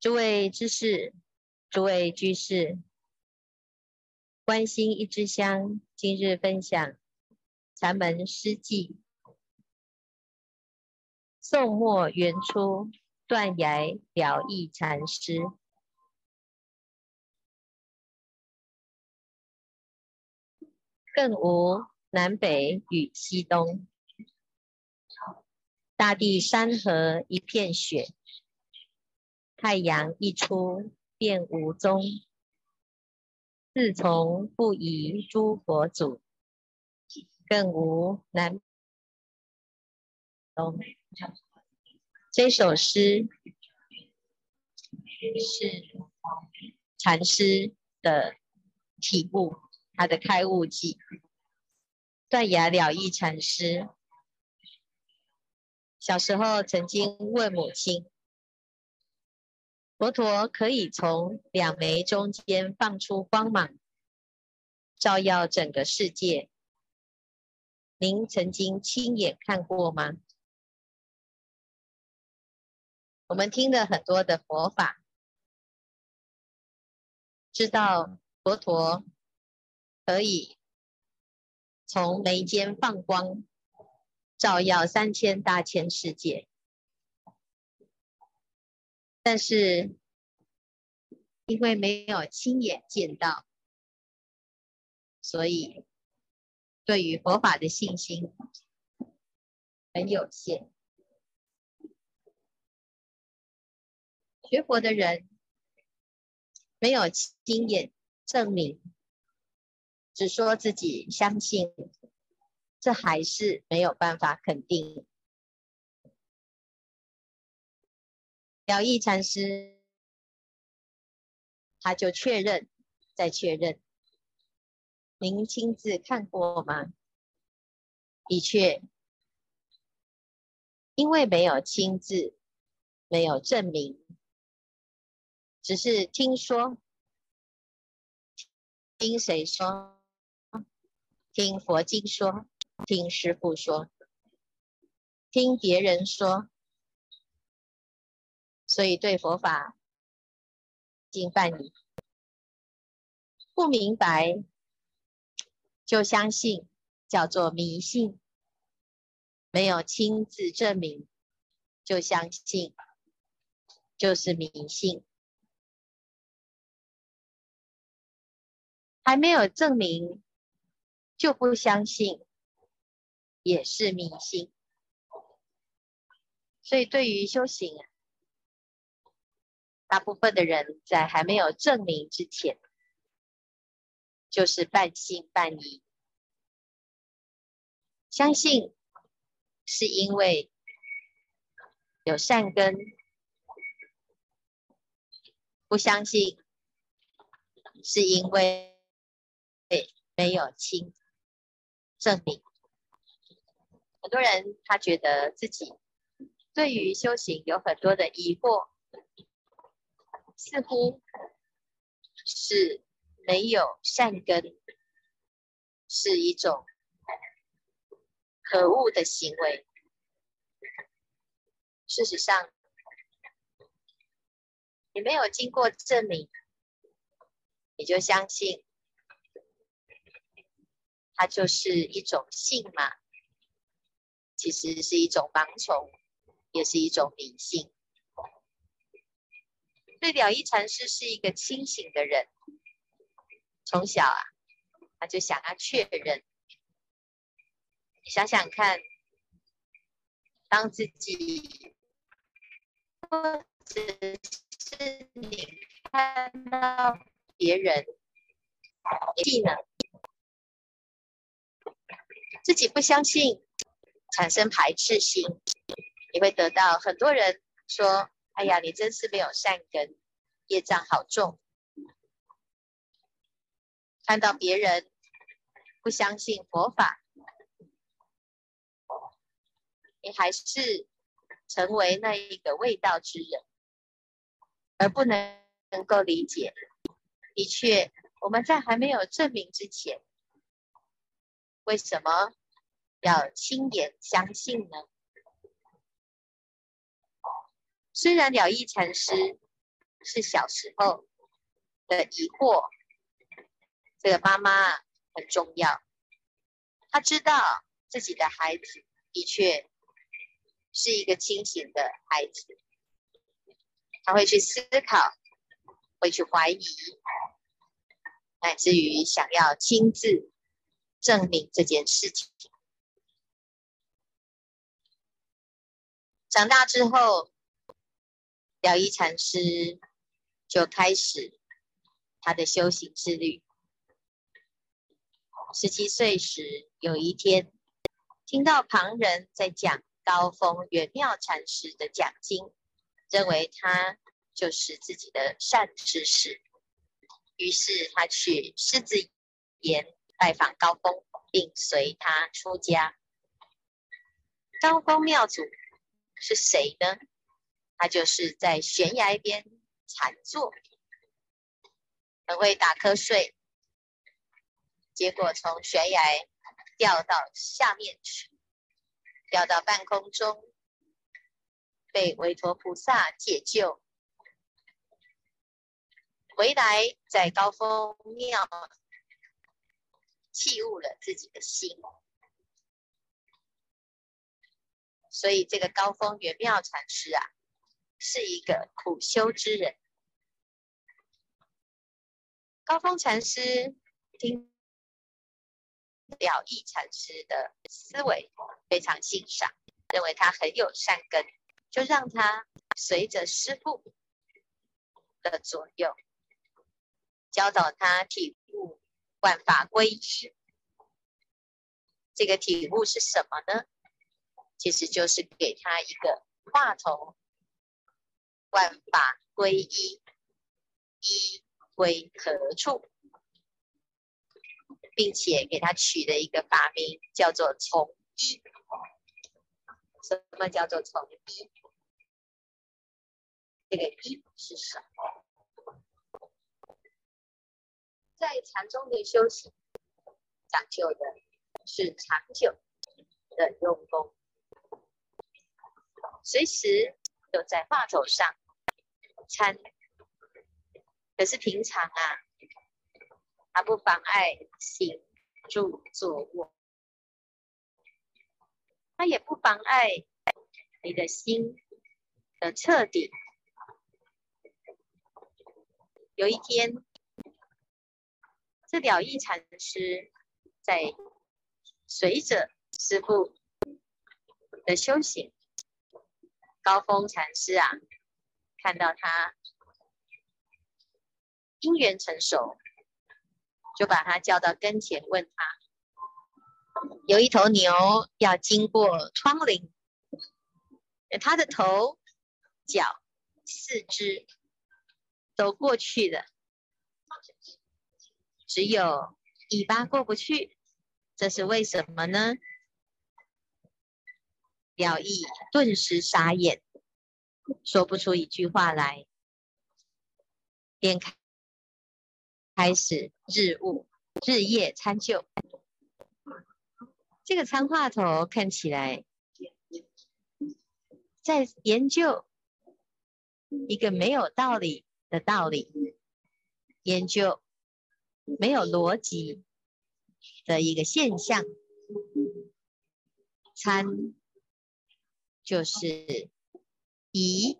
诸位知士，诸位居士，观心一支香，今日分享禅门诗偈。宋末元初，断崖了义禅师。更无南北与西东，大地山河一片雪。太阳一出便无踪，自从不疑诸佛祖，更无南东。这首诗是禅师的体悟，他的开悟记。断崖了义禅师小时候曾经问母亲。佛陀可以从两眉中间放出光芒，照耀整个世界。您曾经亲眼看过吗？我们听了很多的佛法，知道佛陀可以从眉间放光，照耀三千大千世界。但是，因为没有亲眼见到，所以对于佛法的信心很有限。学佛的人没有亲眼证明，只说自己相信，这还是没有办法肯定。了义禅师，他就确认，再确认。您亲自看过吗？的确，因为没有亲自，没有证明，只是听说。听谁说？听佛经说，听师父说，听别人说。所以对佛法经半疑，不明白就相信，叫做迷信；没有亲自证明就相信，就是迷信；还没有证明就不相信，也是迷信。所以对于修行啊。大部分的人在还没有证明之前，就是半信半疑。相信是因为有善根，不相信是因为没有亲证明。很多人他觉得自己对于修行有很多的疑惑。似乎是没有善根，是一种可恶的行为。事实上，你没有经过证明，你就相信，它就是一种信嘛？其实是一种盲从，也是一种迷信。对了义禅师是一个清醒的人，从小啊，他就想要确认。你想想看，当自己或者是你看到别人技能，自己不相信，产生排斥心，你会得到很多人说。哎呀，你真是没有善根，业障好重。看到别人不相信佛法，你还是成为那一个未道之人，而不能能够理解。的确，我们在还没有证明之前，为什么要亲眼相信呢？虽然了义禅师是小时候的疑惑。这个妈妈很重要，她知道自己的孩子的确是一个清醒的孩子，她会去思考，会去怀疑，乃至于想要亲自证明这件事情。长大之后，了一禅师就开始他的修行之旅。十七岁时，有一天听到旁人在讲高峰圆妙禅师的讲经，认为他就是自己的善知识，于是他去狮子岩拜访高峰，并随他出家。高峰妙祖是谁呢？他就是在悬崖边禅坐，很会打瞌睡。结果从悬崖掉到下面去，掉到半空中，被韦陀菩萨解救，回来在高峰庙契悟了自己的心，所以这个高峰圆妙禅师啊，是一个苦修之人。高峰禅师听。了义禅师的思维非常欣赏，认为他很有善根，就让他随着师父的左右，教导他体悟万法归一。这个体悟是什么呢？其实就是给他一个话头：万法归一，一归何处？并且给他取了一个法名，叫做从一。什么叫做从一？这个一是什么？在禅宗的修行，讲究的是长久的用功，随时都在话头上参。可是平常啊。它不妨碍行住坐卧，它也不妨碍你的心的彻底。有一天，这了义禅师在随着师父的修行，高峰禅师啊，看到他因缘成熟。就把他叫到跟前，问他：有一头牛要经过窗棂，他的头、脚、四肢都过去了，只有尾巴过不去，这是为什么呢？了义顿时傻眼，说不出一句话来，便开。开始日悟，日夜参究。这个参话头看起来在研究一个没有道理的道理，研究没有逻辑的一个现象。参就是疑，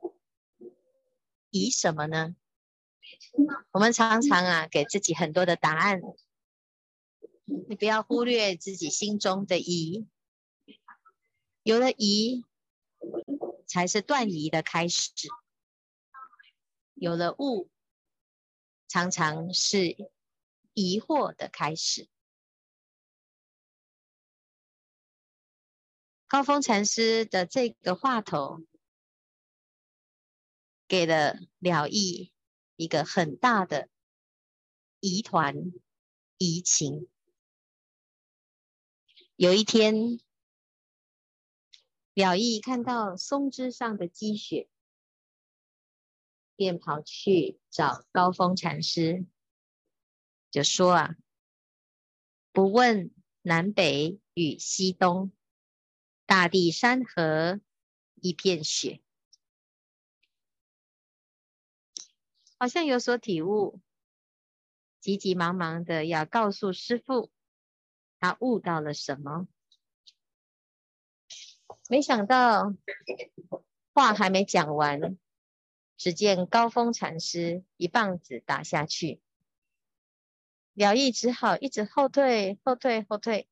疑什么呢？我们常常啊，给自己很多的答案，你不要忽略自己心中的疑，有了疑，才是断疑的开始；有了悟，常常是疑惑的开始。高峰禅师的这个话头，给了了义。一个很大的疑团疑情。有一天，了义看到松枝上的积雪，便跑去找高峰禅师，就说：“啊，不问南北与西东，大地山河一片雪。”好像有所体悟，急急忙忙的要告诉师父，他悟到了什么。没想到话还没讲完，只见高峰禅师一棒子打下去，了义只好一直后退、后退、后退，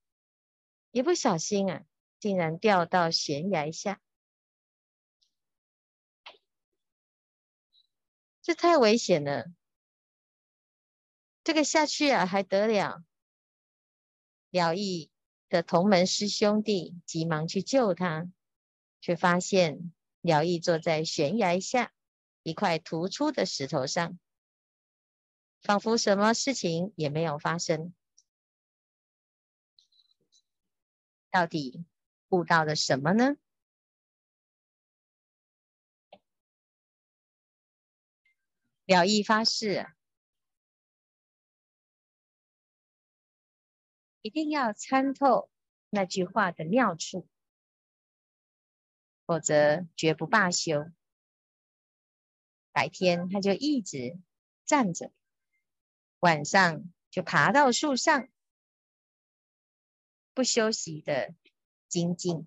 一不小心啊，竟然掉到悬崖下。这太危险了，这个下去啊还得了？了义的同门师兄弟急忙去救他，却发现了义坐在悬崖下一块突出的石头上，仿佛什么事情也没有发生。到底悟到了什么呢？了义发誓，一定要参透那句话的妙处，否则绝不罢休。白天他就一直站着，晚上就爬到树上，不休息的精进。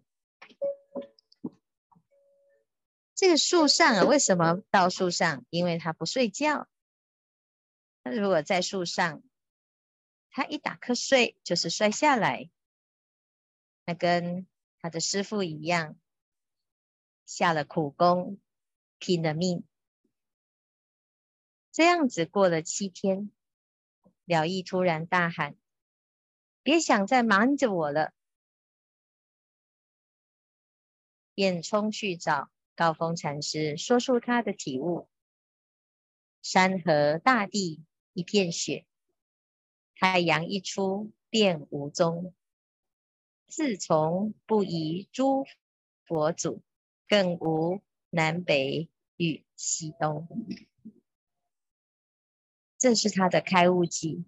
这个树上啊，为什么到树上？因为他不睡觉。他如果在树上，他一打瞌睡就是摔下来，那跟他的师傅一样，下了苦功，拼了命。这样子过了七天，了义突然大喊：“别想再瞒着我了！”便冲去找。高峰禅师说出他的体悟：山河大地一片雪，太阳一出便无踪。自从不疑诸佛祖，更无南北与西东。这是他的开悟记。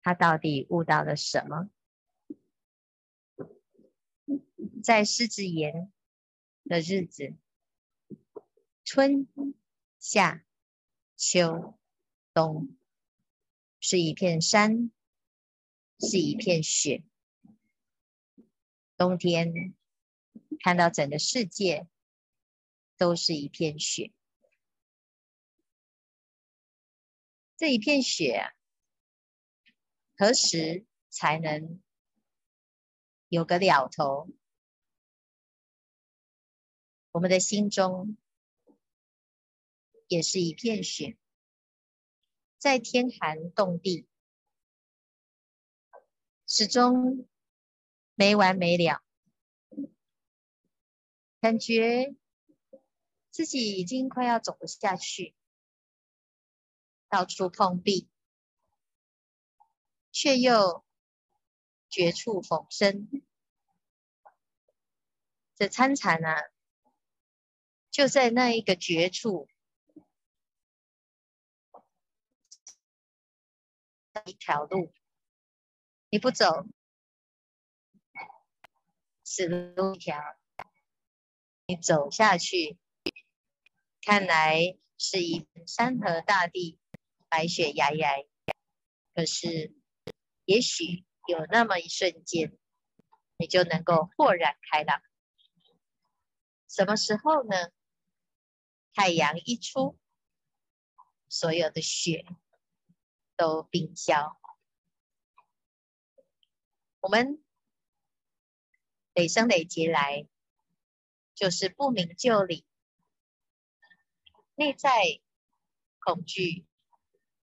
他到底悟到了什么？在狮子岩的日子。春夏秋冬，是一片山，是一片雪。冬天看到整个世界都是一片雪，这一片雪啊，何时才能有个了头？我们的心中。也是一片雪，在天寒冻地，始终没完没了，感觉自己已经快要走不下去，到处碰壁，却又绝处逢生。这参禅啊，就在那一个绝处。一条路，你不走，死路一条；你走下去，看来是一片山河大地，白雪皑皑。可是，也许有那么一瞬间，你就能够豁然开朗。什么时候呢？太阳一出，所有的雪。都冰消。我们累生累劫来，就是不明就里，内在恐惧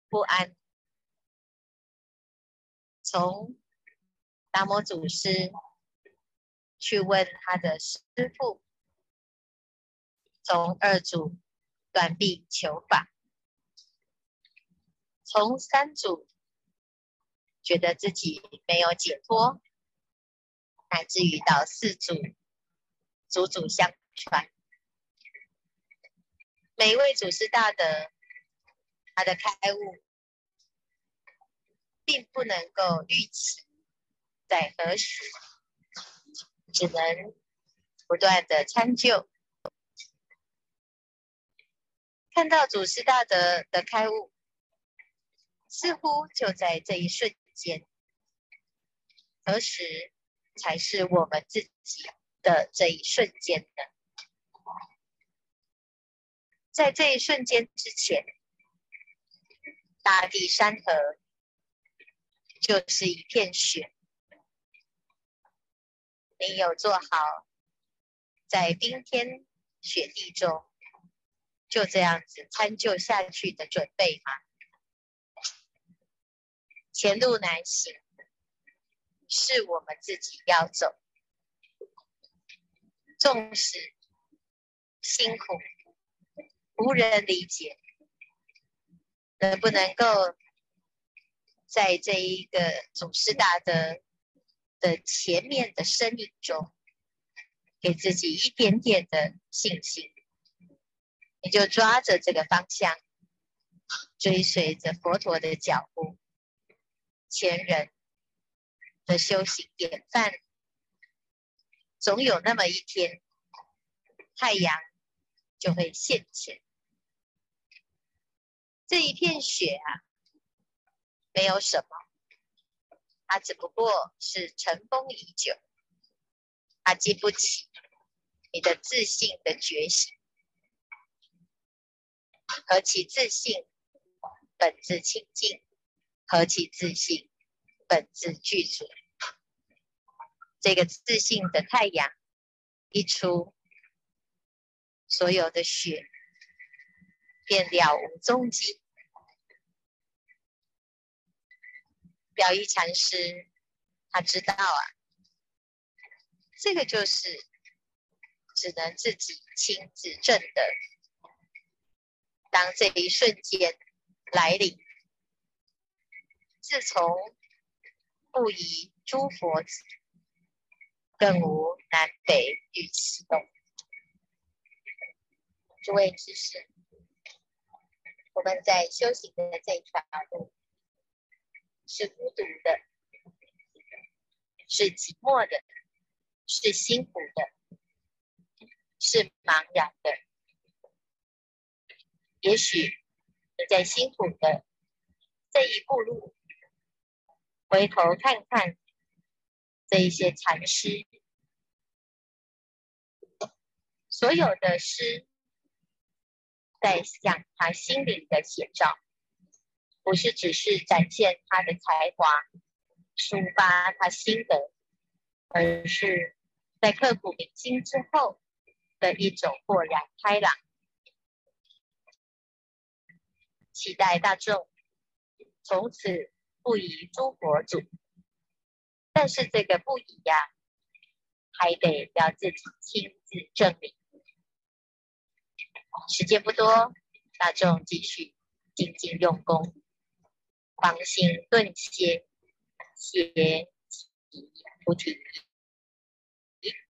不安。从达摩祖师去问他的师父，从二祖断臂求法。从三祖觉得自己没有解脱，乃至于到四祖，祖祖相传，每一位祖师大德，他的开悟，并不能够预期在何时，只能不断的参究，看到祖师大德的开悟，似乎就在这一瞬间。何时才是我们自己的这一瞬间呢？在这一瞬间之前，大地山河就是一片雪。你有做好在冰天雪地中就这样子参就下去的准备吗？前路难行，是我们自己要走，纵使辛苦，无人理解，能不能够在这一个祖师大德的前面的身影中，给自己一点点的信心，你就抓着这个方向，追随着佛陀的脚步，前人的修行典范，总有那么一天，太阳就会现前。这一片雪啊，没有什么，它只不过是尘封已久，它经不起你的自信的觉醒。何其自信，本自清净；何其自信。本自具足，这个自信的太阳一出，所有的雪便了无踪迹。表一禅师他知道啊，这个就是只能自己亲自证的。当这一瞬间来临，自从不疑诸佛，更无南北与其东。诸位知士，我们在修行的这一条路，是孤独的，是寂寞的，是辛苦的，是茫然的。也许你在辛苦的这一步路。回头看看这一些禅师，所有的诗在向他心灵的写照，不是只是展现他的才华，抒发他心得，而是在刻骨铭心之后的一种豁然开朗。期待大众从此。不疑诸佛祖，但是这个不疑呀，还得要自己亲自证明。时间不多，大众继续精进用功，狂心顿歇，歇即菩提。